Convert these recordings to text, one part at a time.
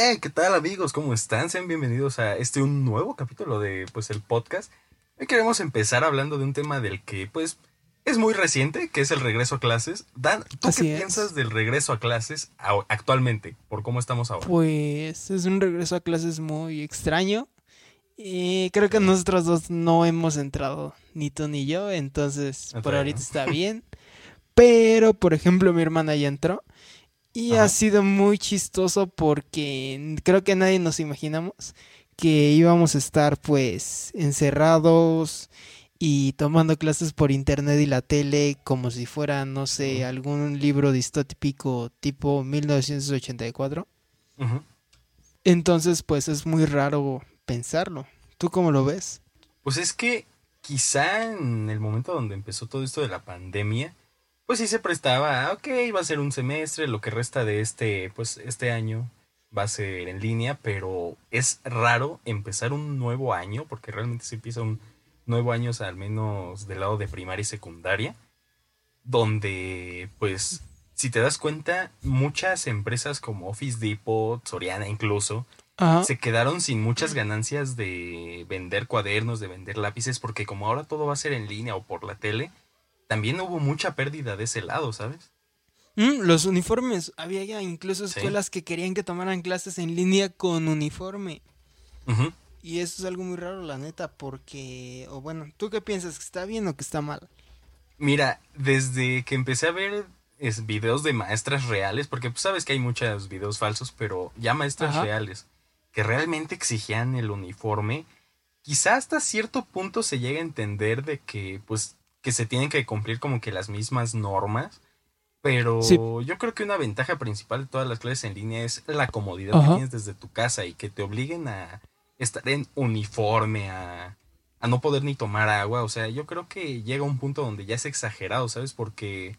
Eh, ¿qué tal amigos? ¿Cómo están? Sean bienvenidos a este un nuevo capítulo de pues el podcast. Hoy queremos empezar hablando de un tema del que pues es muy reciente, que es el regreso a clases. Dan, ¿tú qué piensas del regreso a clases actualmente, por cómo estamos ahora? Pues es un regreso a clases muy extraño. Y creo que nosotros dos no hemos entrado, ni tú ni yo, entonces por ahorita está bien. Pero, por ejemplo, mi hermana ya entró. Y ha sido muy chistoso porque creo que nadie nos imaginamos que íbamos a estar pues encerrados y tomando clases por internet y la tele como si fuera, no sé, algún libro distópico tipo 1984. Entonces, pues es muy raro pensarlo. ¿Tú cómo lo ves? Pues es que quizá en el momento donde empezó todo esto de la pandemia, pues sí se prestaba, ok, va a ser un semestre, lo que resta de este, pues este año va a ser en línea, pero es raro empezar un nuevo año, porque realmente se empieza un nuevo año al menos del lado de primaria y secundaria, donde pues si te das cuenta, muchas empresas como Office Depot, Soriana incluso, se quedaron sin muchas ganancias de vender cuadernos, de vender lápices, porque como ahora todo va a ser en línea o por la tele, también hubo mucha pérdida de ese lado, ¿sabes? Mm, los uniformes. Había ya incluso escuelas que querían que tomaran clases en línea con uniforme. Y eso es algo muy raro, la neta, porque... O bueno, ¿tú qué piensas? ¿Que está bien o que está mal? Mira, desde que empecé a ver es, videos de maestras reales, porque pues sabes que hay muchos videos falsos, pero ya maestras reales, que realmente exigían el uniforme, quizá hasta cierto punto se llega a entender de que pues que se tienen que cumplir como que las mismas normas. Pero yo creo que una ventaja principal de todas las clases en línea es la comodidad que tienes desde tu casa y que te obliguen a estar en uniforme, a, a no poder ni tomar agua. O sea, yo creo que llega un punto donde ya es exagerado, ¿sabes? Porque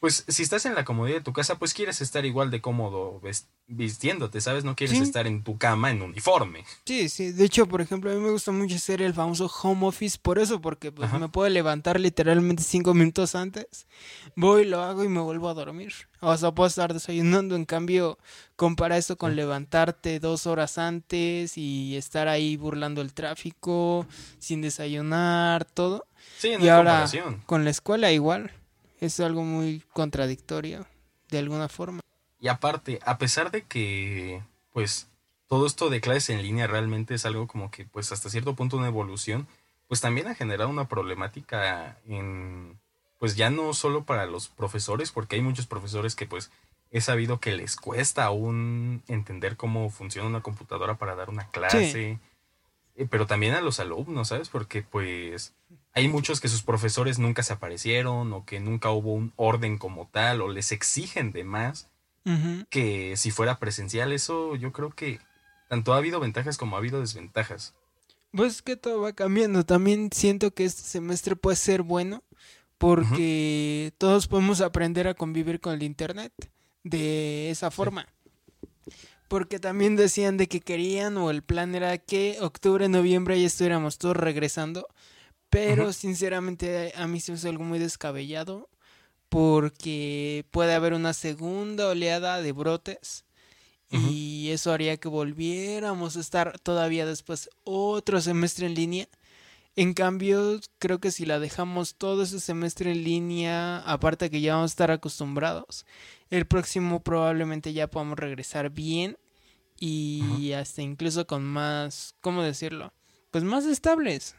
pues si estás en la comodidad de tu casa, pues quieres estar igual de cómodo vistiéndote, ¿sabes? No quieres estar en tu cama en uniforme. Sí, sí. De hecho, por ejemplo, a mí me gusta mucho hacer el famoso home office por eso, porque pues, me puedo levantar literalmente cinco minutos antes, voy, lo hago y me vuelvo a dormir. O sea, puedo estar desayunando. En cambio, compara eso con levantarte dos horas antes y estar ahí burlando el tráfico, sin desayunar, todo. Sí, y ahora con la escuela igual es algo muy contradictorio, de alguna forma. Y aparte, a pesar de que, pues, todo esto de clases en línea realmente es algo como que, pues, hasta cierto punto una evolución, pues también ha generado una problemática en, pues, ya no solo para los profesores, porque hay muchos profesores que, pues, he sabido que les cuesta aún entender cómo funciona una computadora para dar una clase, eh, pero también a los alumnos, ¿sabes? Porque, pues, hay muchos que sus profesores nunca se aparecieron o que nunca hubo un orden como tal o les exigen de más que si fuera presencial. Eso yo creo que tanto ha habido ventajas como ha habido desventajas. Pues que todo va cambiando. También siento que este semestre puede ser bueno porque todos podemos aprender a convivir con el Internet de esa forma. Porque también decían de que querían o el plan era que octubre, noviembre ya estuviéramos todos regresando pero sinceramente a mí se me hace algo muy descabellado porque puede haber una segunda oleada de brotes y eso haría que volviéramos a estar todavía después otro semestre en línea. En cambio, creo que si la dejamos todo ese semestre en línea, aparte que ya vamos a estar acostumbrados, el próximo probablemente ya podamos regresar bien y hasta incluso con más, ¿cómo decirlo? Pues más estables.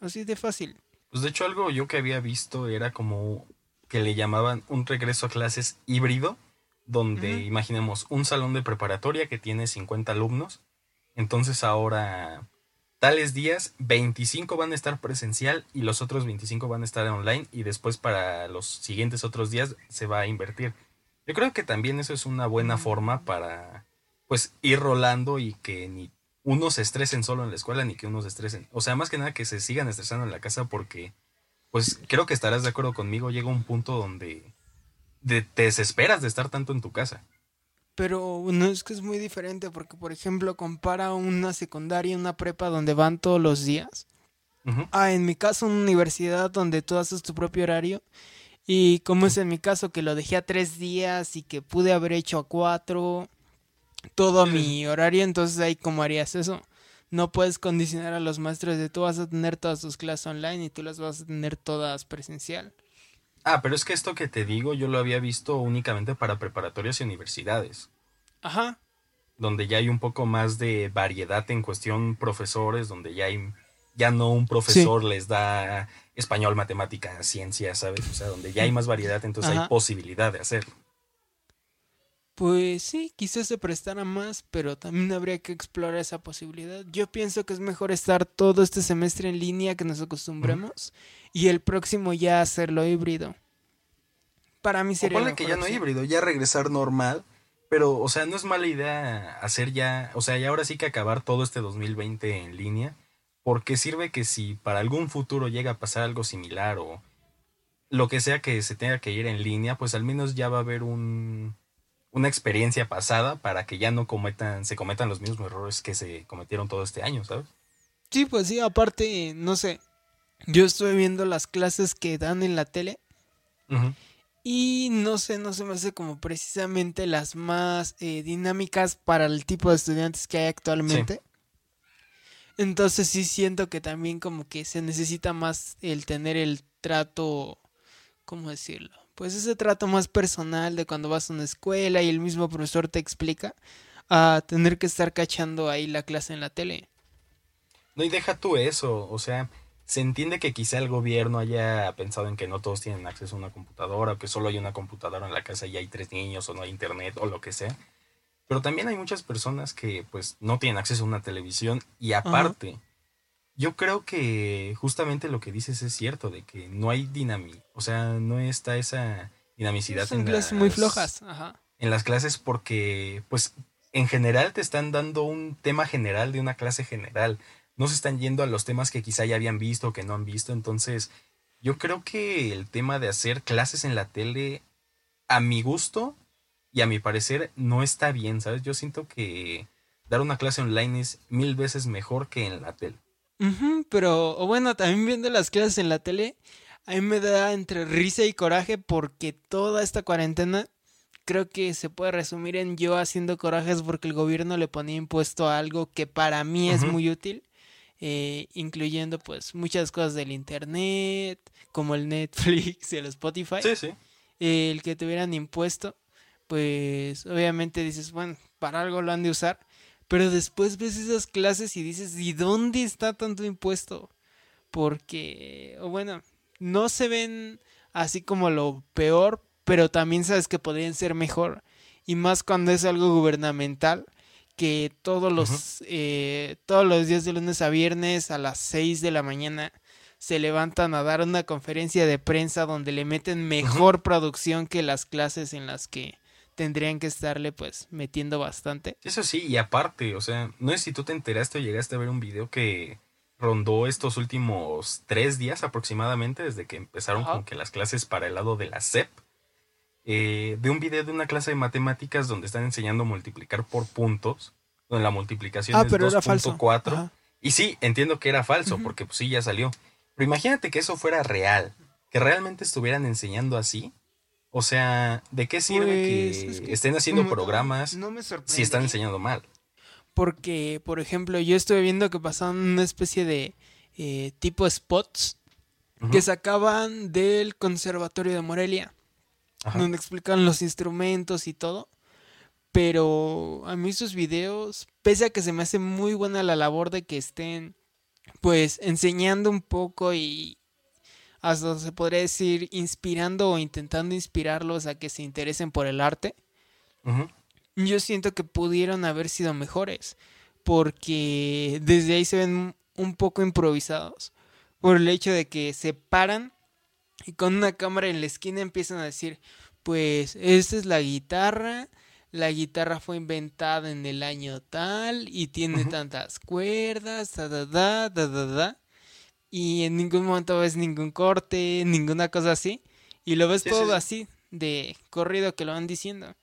Así de fácil. Pues de hecho algo yo que había visto era como que le llamaban un regreso a clases híbrido, donde imaginemos un salón de preparatoria que tiene 50 alumnos, entonces ahora tales días 25 van a estar presencial y los otros 25 van a estar online y después para los siguientes otros días se va a invertir. Yo creo que también eso es una buena forma para pues ir rolando y que ni unos se estresen solo en la escuela ni que unos se estresen. O sea, más que nada que se sigan estresando en la casa porque, pues creo que estarás de acuerdo conmigo, llega un punto donde te desesperas de estar tanto en tu casa. Pero no es que es muy diferente porque, por ejemplo, compara una secundaria y una prepa donde van todos los días. Ah, en mi caso, una universidad donde tú haces tu propio horario. Y como es en mi caso, que lo dejé a tres días y que pude haber hecho a cuatro todo mi horario, entonces ahí cómo harías eso. No puedes condicionar a los maestros de tú vas a tener todas tus clases online y tú las vas a tener todas presencial. Ah, pero es que esto que te digo yo lo había visto únicamente para preparatorias y universidades. Ajá. Donde ya hay un poco más de variedad en cuestión profesores, donde ya hay ya no un profesor les da español, matemática, ciencia, ¿sabes? O sea, donde ya hay más variedad, entonces hay posibilidad de hacerlo. Pues sí, quizás se prestara más, pero también habría que explorar esa posibilidad. Yo pienso que es mejor estar todo este semestre en línea que nos acostumbremos y el próximo ya hacerlo híbrido. Para mí sería. O que ya no híbrido, ya regresar normal. Pero, o sea, no es mala idea hacer ya, o sea, ya ahora sí que acabar todo este 2020 en línea, porque sirve que si para algún futuro llega a pasar algo similar o lo que sea que se tenga que ir en línea, pues al menos ya va a haber un, una experiencia pasada para que ya no cometan, se cometan los mismos errores que se cometieron todo este año, ¿sabes? Sí, pues sí, aparte, no sé, yo estoy viendo las clases que dan en la tele y no sé, no se me hace como precisamente las más eh, dinámicas para el tipo de estudiantes que hay actualmente. Entonces sí siento que también como que se necesita más el tener el trato, ¿cómo decirlo? Pues ese trato más personal de cuando vas a una escuela y el mismo profesor te explica, a tener que estar cachando ahí la clase en la tele. No, y deja tú eso, o sea, se entiende que quizá el gobierno haya pensado en que no todos tienen acceso a una computadora, o que solo hay una computadora en la casa y hay tres niños, o no hay internet, o lo que sea. Pero también hay muchas personas que pues no tienen acceso a una televisión y aparte, yo creo que justamente lo que dices es cierto, de que no hay dinamismo, o sea, no está esa dinamicidad Son en clases muy flojas, Ajá. En las clases porque pues en general te están dando un tema general de una clase general no se están yendo a los temas que quizá ya habían visto o que no han visto. Entonces, yo creo que el tema de hacer clases en la tele, a mi gusto y a mi parecer, no está bien, ¿sabes? Yo siento que dar una clase online es mil veces mejor que en la tele. Pero, o bueno, también viendo las clases en la tele, a mí me da entre risa y coraje porque toda esta cuarentena creo que se puede resumir en yo haciendo corajes porque el gobierno le ponía impuesto a algo que para mí es muy útil eh, incluyendo pues muchas cosas del internet, como el Netflix y el Spotify. Sí, sí. el que tuvieran impuesto, pues obviamente dices, bueno, para algo lo han de usar, pero después ves esas clases y dices, ¿y dónde está tanto impuesto? Porque, o bueno, no se ven así como lo peor, pero también sabes que podrían ser mejor. Y más cuando es algo gubernamental, que todos los, eh, todos los días de lunes a viernes a las 6 de la mañana se levantan a dar una conferencia de prensa donde le meten mejor producción que las clases en las que tendrían que estarle pues metiendo bastante. Eso sí, y aparte, o sea, no sé si tú te enteraste o llegaste a ver un video que rondó estos últimos tres días aproximadamente desde que empezaron con que las clases para el lado de la SEP eh, de un video de una clase de matemáticas donde están enseñando a multiplicar por puntos, donde la multiplicación ah, es 2.4. Y sí, entiendo que era falso, porque pues sí, ya salió. Pero imagínate que eso fuera real, que realmente estuvieran enseñando así. O sea, ¿de qué sirve que, pues, estén haciendo programas si están enseñando mal? Porque, por ejemplo, yo estuve viendo que pasaban una especie de eh, tipo spots que sacaban del Conservatorio de Morelia donde explican los instrumentos y todo. Pero a mí sus videos, pese a que se me hace muy buena la labor de que estén pues enseñando un poco y hasta se podría decir inspirando o intentando inspirarlos a que se interesen por el arte, yo siento que pudieron haber sido mejores porque desde ahí se ven un poco improvisados por el hecho de que se paran y con una cámara en la esquina empiezan a decir, pues esta es la guitarra, la guitarra fue inventada en el año tal y tiene tantas cuerdas, da, da, da, da, da, y en ningún momento ves ningún corte, ninguna cosa así, y lo ves todo así, de corrido que lo van diciendo.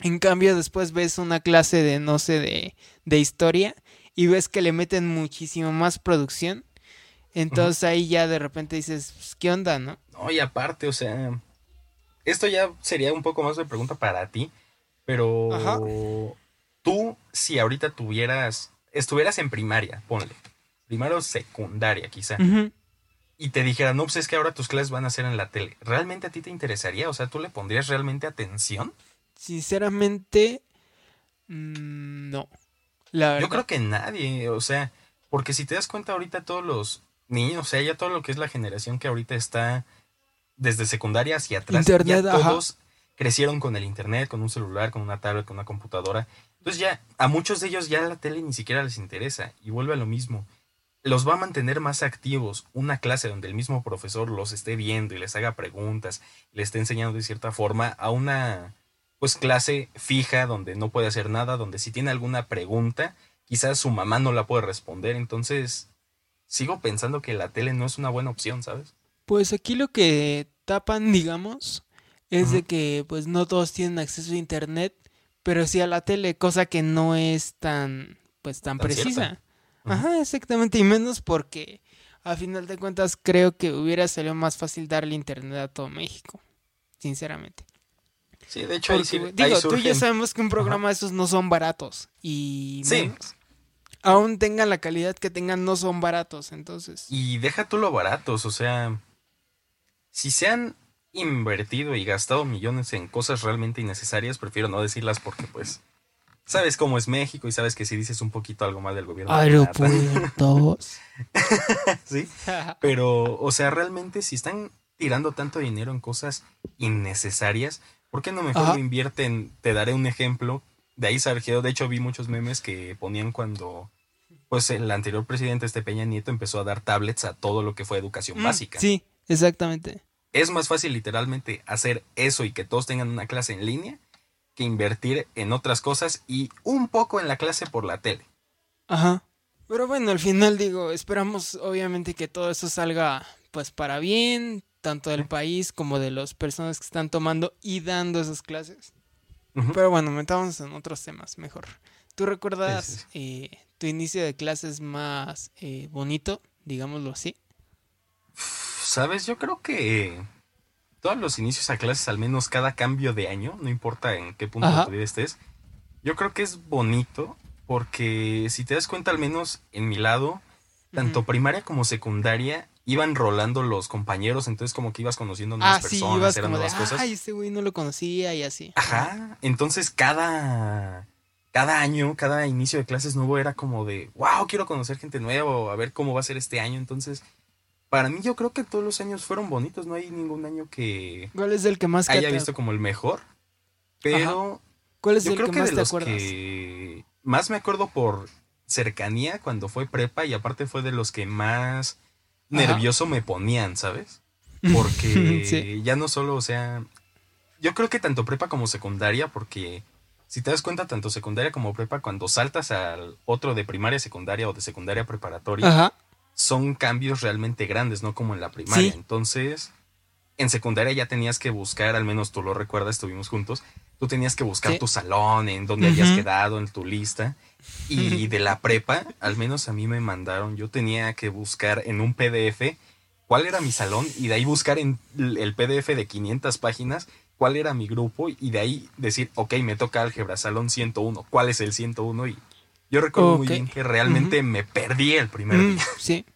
En cambio, después ves una clase de, no sé, de, de historia y ves que le meten muchísimo más producción. Entonces ahí ya de repente dices, pues, ¿qué onda, no? No, y aparte, o sea, esto ya sería un poco más de pregunta para ti, pero tú, si ahorita tuvieras, estuvieras en primaria, ponle, primaria o secundaria quizá, y te dijeran, no, pues es que ahora tus clases van a ser en la tele, ¿realmente a ti te interesaría? O sea, ¿tú le pondrías realmente atención? Sinceramente, mm, no. Yo creo que nadie, o sea, porque si te das cuenta ahorita todos los niños, o sea, ya todo lo que es la generación que ahorita está desde secundaria hacia atrás, ya todos crecieron con el internet, con un celular, con una tablet, con una computadora. Entonces ya a muchos de ellos ya la tele ni siquiera les interesa y vuelve a lo mismo. Los va a mantener más activos una clase donde el mismo profesor los esté viendo y les haga preguntas, les esté enseñando de cierta forma a una pues clase fija donde no puede hacer nada, donde si tiene alguna pregunta, quizás su mamá no la puede responder, entonces sigo pensando que la tele no es una buena opción, ¿sabes? Pues aquí lo que tapan, digamos, es de que pues no todos tienen acceso a internet, pero sí a la tele, cosa que no es tan pues tan, precisa. Ajá, exactamente, y menos porque a final de cuentas creo que hubiera salido más fácil darle internet a todo México, sinceramente. Sí, de hecho, digo, tú ya sabemos que un programa de esos no son baratos. Y aún tengan la calidad que tengan, no son baratos, entonces. Y deja tú lo baratos, o sea, si se han invertido y gastado millones en cosas realmente innecesarias, prefiero no decirlas porque pues sabes cómo es México y sabes que si dices un poquito algo más del gobierno. Aeropuertos. sí, pero, o sea, realmente si están tirando tanto dinero en cosas innecesarias, ¿Por qué no mejor lo invierten? Te daré un ejemplo. De ahí surgió, de hecho vi muchos memes que ponían cuando pues el anterior presidente, este Peña Nieto, empezó a dar tablets a todo lo que fue educación mm, básica. Sí, exactamente. Es más fácil literalmente hacer eso y que todos tengan una clase en línea que invertir en otras cosas y un poco en la clase por la tele. Ajá. Pero bueno, al final digo, esperamos obviamente que todo eso salga pues para bien, tanto del país como de las personas que están tomando y dando esas clases. Pero bueno, metamos en otros temas mejor. ¿Tú recuerdas eh, tu inicio de clases más eh, bonito, digámoslo así? Sabes, yo creo que todos los inicios a clases, al menos cada cambio de año, no importa en qué punto de tu vida estés, yo creo que es bonito porque si te das cuenta, al menos en mi lado, tanto primaria como secundaria, iban rolando los compañeros, entonces como que ibas conociendo nuevas ah, personas, eran nuevas cosas. Ay, este güey no lo conocía y así. Ajá, entonces cada cada año, cada inicio de clases nuevo era como de, wow, quiero conocer gente nueva, a ver cómo va a ser este año. Entonces, para mí yo creo que todos los años fueron bonitos, no hay ningún año que... ¿Cuál es el que más haya visto como el mejor? Pero... ¿Cuál es el que más te acuerdas? Que más me acuerdo por cercanía cuando fue prepa y aparte fue de los que más nervioso me ponían, ¿sabes? Porque ya no solo, o sea, yo creo que tanto prepa como secundaria, porque si te das cuenta, tanto secundaria como prepa, cuando saltas al otro de primaria, secundaria o de secundaria preparatoria, son cambios realmente grandes, no como en la primaria. Entonces, en secundaria ya tenías que buscar, al menos tú lo recuerdas, estuvimos juntos, tú tenías que buscar tu salón, en donde hayas quedado, en tu lista. Y de la prepa, al menos a mí me mandaron, yo tenía que buscar en un PDF cuál era mi salón y de ahí buscar en el PDF de 500 páginas cuál era mi grupo y de ahí decir, ok, me toca álgebra, salón 101, cuál es el 101 y yo recuerdo muy bien que realmente me perdí el primer mm, día. Sí.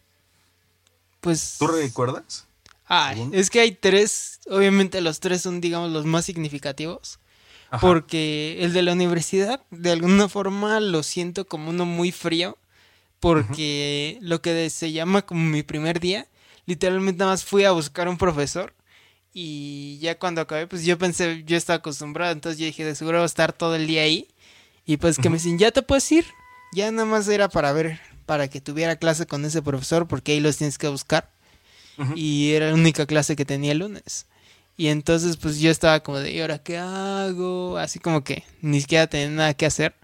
Pues... ¿Tú recuerdas? Ah, es que hay tres, obviamente los tres son, digamos, los más significativos. Porque el de la universidad, de alguna forma, lo siento como uno muy frío. Porque lo que se llama como mi primer día, literalmente nada más fui a buscar un profesor. Y ya cuando acabé, pues yo pensé, yo estaba acostumbrado, entonces yo dije, de seguro voy a estar todo el día ahí. Y pues que me dicen, ya te puedes ir. Ya nada más era para ver, para que tuviera clase con ese profesor, porque ahí los tienes que buscar. Y era la única clase que tenía el lunes. Y entonces pues yo estaba como de, ¿y ahora qué hago? Así como que ni siquiera tenía nada que hacer.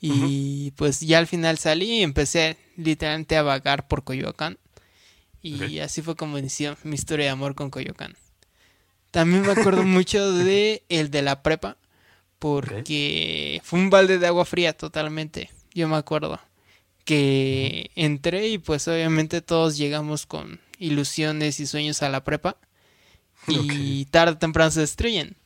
Y pues ya al final salí y empecé literalmente a vagar por Coyoacán. Y así fue como inició mi historia de amor con Coyoacán. También me acuerdo mucho de el de la prepa. Porque fue un balde de agua fría totalmente. Yo me acuerdo. Que entré y pues obviamente todos llegamos con ilusiones y sueños a la prepa y tarde o temprano se destruyen.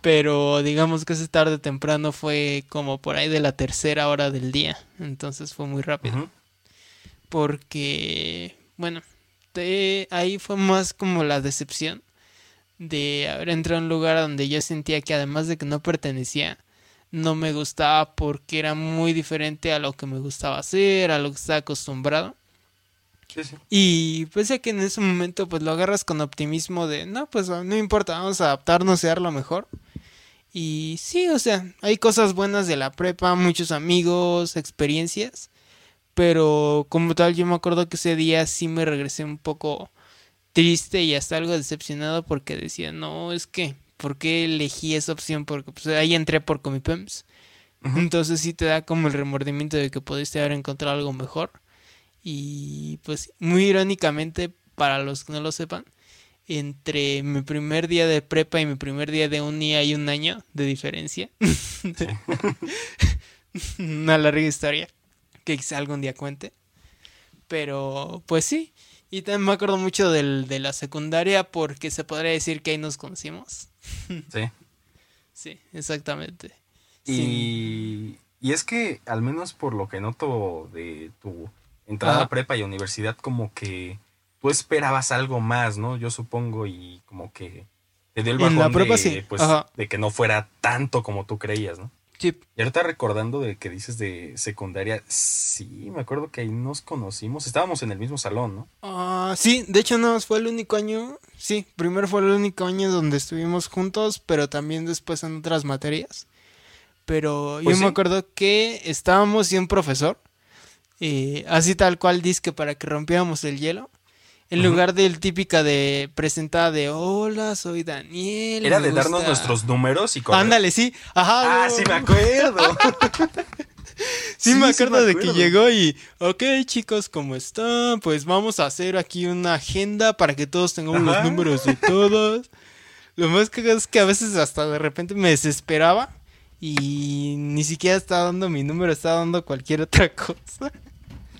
Pero digamos que ese tarde temprano fue como por ahí de la tercera hora del día. Entonces fue muy rápido. Porque, bueno, ahí fue más como la decepción de haber entrado a un lugar donde yo sentía que además de que no pertenecía, no me gustaba porque era muy diferente a lo que me gustaba hacer, a lo que estaba acostumbrado. Y pese a que en ese momento pues lo agarras con optimismo de, no, pues no importa, vamos a adaptarnos y dar lo mejor. Y sí, o sea, hay cosas buenas de la prepa, muchos amigos, experiencias. Pero como tal, yo me acuerdo que ese día sí me regresé un poco triste y hasta algo decepcionado porque decía, no, es que, ¿por qué elegí esa opción? Porque pues, ahí entré por Comipems. Entonces sí te da como el remordimiento de que pudiste haber encontrado algo mejor. Y pues muy irónicamente, para los que no lo sepan, entre mi primer día de prepa y mi primer día de uni hay un año de diferencia. Una larga historia que quizá algún día cuente. Pero pues sí, y también me acuerdo mucho del, de la secundaria porque se podría decir que ahí nos conocimos. Sí. sí, exactamente. Y, y, es que, al menos por lo que noto de tu entrada a prepa y universidad, como que tú esperabas algo más, ¿no? Yo supongo, y como que te dio el bajón la prepa, de, pues, de que no fuera tanto como tú creías, ¿no? Y ahorita recordando de que dices de secundaria, sí, me acuerdo que ahí nos conocimos, estábamos en el mismo salón, ¿no? Ah, sí, de hecho no, fue el único año, sí, primero fue el único año donde estuvimos juntos, pero también después en otras materias. Pero pues yo me acuerdo que estábamos y un profesor, eh, así tal cual dice que para que rompiéramos el hielo, en lugar del típica de presentada de hola, soy Daniel. Era de darnos nuestros números y Ándale, sí. Ajá. Ah, sí me acuerdo. sí, me acuerdo de que llegó y, ok chicos, ¿cómo están? Pues vamos a hacer aquí una agenda para que todos tengamos los números de todos. Lo más que es que a veces hasta de repente me desesperaba y ni siquiera estaba dando mi número, estaba dando cualquier otra cosa.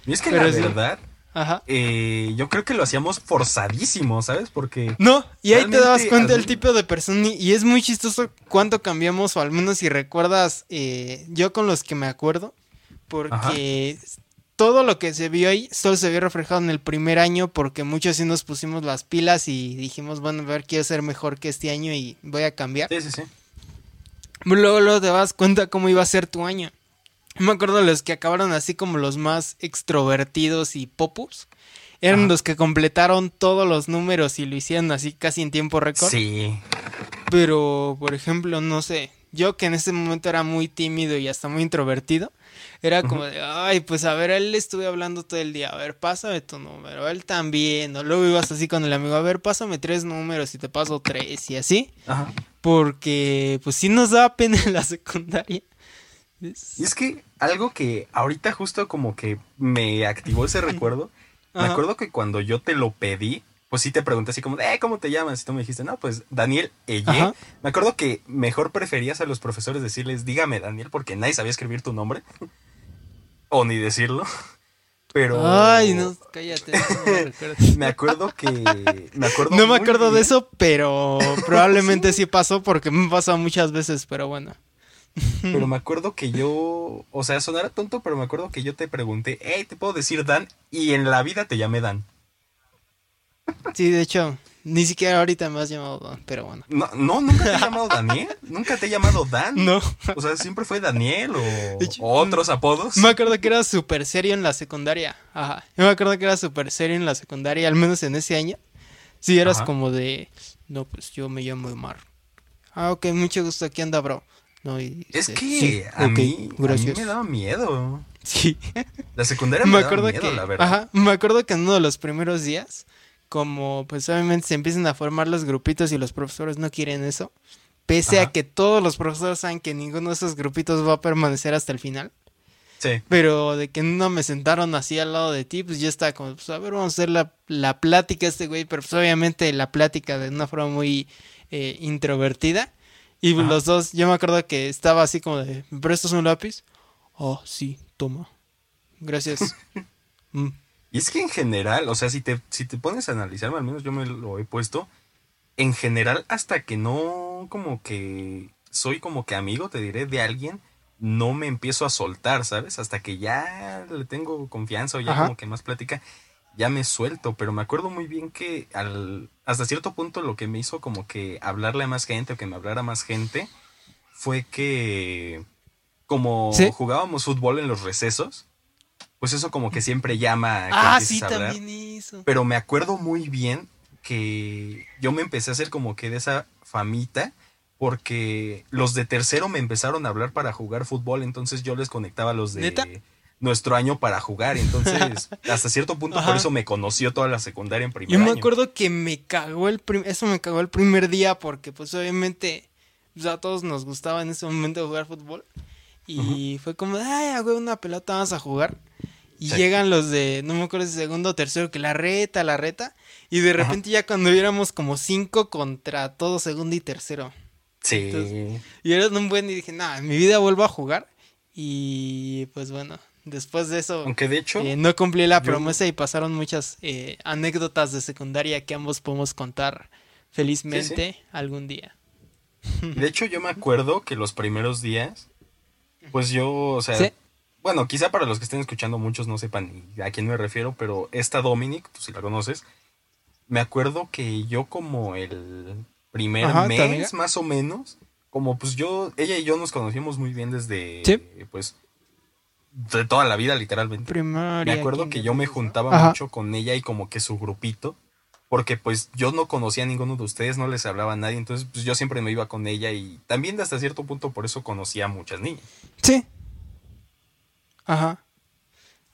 Y es que la verdad, Ajá. Eh, yo creo que lo hacíamos forzadísimo, ¿sabes? Porque. No, y ahí te dabas cuenta del tipo de persona. Y es muy chistoso cuánto cambiamos, o al menos si recuerdas, eh, yo con los que me acuerdo. Porque todo lo que se vio ahí solo se vio reflejado en el primer año. Porque muchos sí nos pusimos las pilas y dijimos, bueno, a ver, quiero ser mejor que este año y voy a cambiar. Sí, sí, sí. Luego, luego te das cuenta cómo iba a ser tu año. Me acuerdo los que acabaron así como los más extrovertidos y popus. Eran los que completaron todos los números y lo hicieron así casi en tiempo récord. Sí. Pero, por ejemplo, no sé, yo que en ese momento era muy tímido y hasta muy introvertido, era como de, ay, pues a ver, a él le estuve hablando todo el día, a ver, pásame tu número, él también, o luego ibas así con el amigo, a ver, pásame tres números y te paso tres y así. Ajá. Porque, pues sí nos daba pena en la secundaria. Y es que algo que ahorita justo como que me activó ese recuerdo, me acuerdo que cuando yo te lo pedí, pues sí te pregunté así como, eh, ¿cómo te llamas? Y tú me dijiste, no, pues Daniel Eye. Me acuerdo que mejor preferías a los profesores decirles, dígame Daniel, porque nadie sabía escribir tu nombre. o ni decirlo. Pero. Ay, no, cállate. me acuerdo que. Me acuerdo no me acuerdo de eso, pero probablemente sí pasó porque me ha pasado muchas veces, pero bueno. Pero me acuerdo que yo, o sea, sonara tonto, pero me acuerdo que yo te pregunté, hey, ¿te puedo decir Dan? Y en la vida te llamé Dan. Sí, de hecho, ni siquiera ahorita me has llamado Dan, pero bueno. No, no nunca te he llamado Daniel. Nunca te he llamado Dan. No. O sea, siempre fue Daniel o, otros apodos. Me acuerdo que era súper serio en la secundaria. Ajá. Yo me acuerdo que era súper serio en la secundaria, al menos en ese año. Sí, eras como de, no, pues yo me llamo Omar. Ah, ok, mucho gusto, aquí anda, bro es que a, mí, me daba miedo. Sí. La secundaria me, acuerdo daba miedo, que, la verdad. Ajá, me acuerdo que en uno de los primeros días, como pues obviamente se empiezan a formar los grupitos y los profesores no quieren eso, pese a que todos los profesores saben que ninguno de esos grupitos va a permanecer hasta el final. Sí. Pero de que no me sentaron así al lado de ti, pues yo estaba como, pues a ver, vamos a hacer la, la plática este güey, pero pues obviamente la plática de una forma muy eh, introvertida. Y los dos, yo me acuerdo que estaba así como de, ¿me prestas un lápiz? Oh, sí, toma. Gracias. Mm. Y es que en general, o sea, si te, si te pones a analizarme, al menos yo me lo he puesto, en general, hasta que no como que soy como que amigo, te diré, de alguien, no me empiezo a soltar, ¿sabes? Hasta que ya le tengo confianza o ya como que más plática, ya me suelto. Pero me acuerdo muy bien que al, hasta cierto punto lo que me hizo como que hablarle a más gente o que me hablara más gente fue que como jugábamos fútbol en los recesos, pues eso como que siempre llama a que ah, sí, también hizo. Pero me acuerdo muy bien que yo me empecé a hacer como que de esa famita porque los de tercero me empezaron a hablar para jugar fútbol, entonces yo les conectaba a los de nuestro año para jugar, entonces hasta cierto punto por eso me conoció toda la secundaria en primer Yo me acuerdo que me cagó el eso me cagó el primer día porque pues obviamente pues, a todos nos gustaba en ese momento jugar fútbol y fue como, ay, güey, una pelota vamos a jugar. Y llegan los de, no me acuerdo si segundo o tercero, que la reta, la reta. Y de repente ya cuando éramos como cinco contra todo segundo y tercero. Sí. y era un buen y dije, nada, en mi vida vuelvo a jugar. Y pues bueno, después de eso. Aunque de hecho. Eh, no cumplí la promesa y pasaron muchas eh, anécdotas de secundaria que ambos podemos contar felizmente algún día. De hecho, yo me acuerdo que los primeros días, pues yo, o sea, bueno, quizá para los que estén escuchando muchos no sepan a quién me refiero, pero esta Dominic, tú si la conoces, me acuerdo que yo como el primer mes, más o menos, como pues yo, ella y yo nos conocimos muy bien desde, pues, de toda la vida, literalmente. me acuerdo que yo me juntaba mucho con ella y como que su grupito, porque pues yo no conocía a ninguno de ustedes, no les hablaba a nadie, entonces pues yo siempre me iba con ella y también hasta cierto punto por eso conocía a muchas niñas. Sí. Ajá.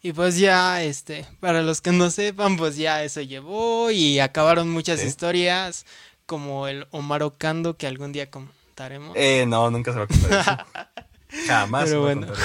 Y pues ya, este, para los que no sepan, pues ya eso llevó y acabaron muchas historias como el Omar Ocando que algún día contaremos. Eh, no, nunca se va a contar eso. Jamás. Pero bueno.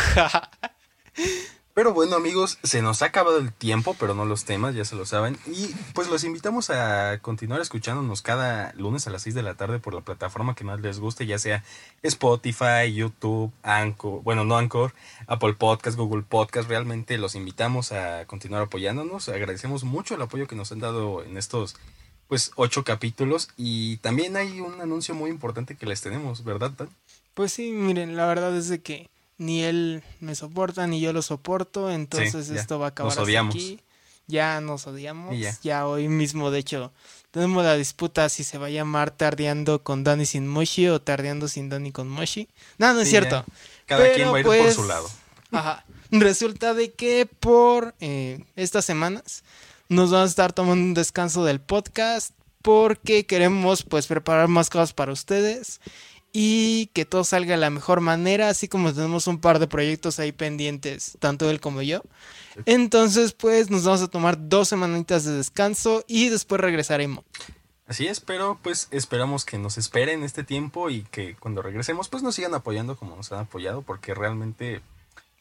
Pero bueno amigos, se nos ha acabado el tiempo, pero no los temas, ya se lo saben. Y pues los invitamos a continuar escuchándonos cada lunes a las 6 de la tarde por la plataforma que más les guste, ya sea Spotify, YouTube, Anchor, bueno, no Anchor, Apple Podcast, Google Podcast. Realmente los invitamos a continuar apoyándonos. Agradecemos mucho el apoyo que nos han dado en estos pues ocho capítulos y también hay un anuncio muy importante que les tenemos, ¿verdad? Pues sí, miren, la verdad es de que ni él me soporta ni yo lo soporto, entonces esto va a acabar nos odiamos. aquí. Ya nos odiamos. Ya. hoy mismo, de hecho, tenemos la disputa si se va a llamar Tardeando con Dani sin Moshi o Tardeando sin Dani con Moshi. No, no es cierto. Cada quien va a ir por pues, su lado. Ajá. Resulta de que por eh, estas semanas nos vamos a estar tomando un descanso del podcast porque queremos pues preparar más cosas para ustedes y que todo salga de la mejor manera, así como tenemos un par de proyectos ahí pendientes, tanto él como yo. Entonces, pues nos vamos a tomar dos semanitas de descanso y después regresaremos. Así es, pero pues esperamos que nos esperen este tiempo y que cuando regresemos pues nos sigan apoyando como nos han apoyado porque realmente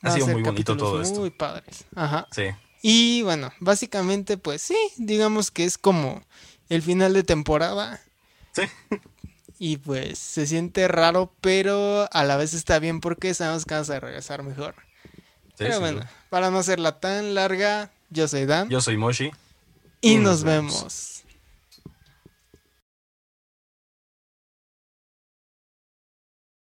ha sido muy bonito todo esto. Muy padres. Ajá. Sí. Y bueno, básicamente pues sí, digamos que es como el final de temporada. Sí. Y pues se siente raro, pero a la vez está bien porque sabemos que vamos a regresar mejor. pero bueno, para no hacerla tan larga, yo soy Dan. Yo soy Moshi. Y, nos, vemos.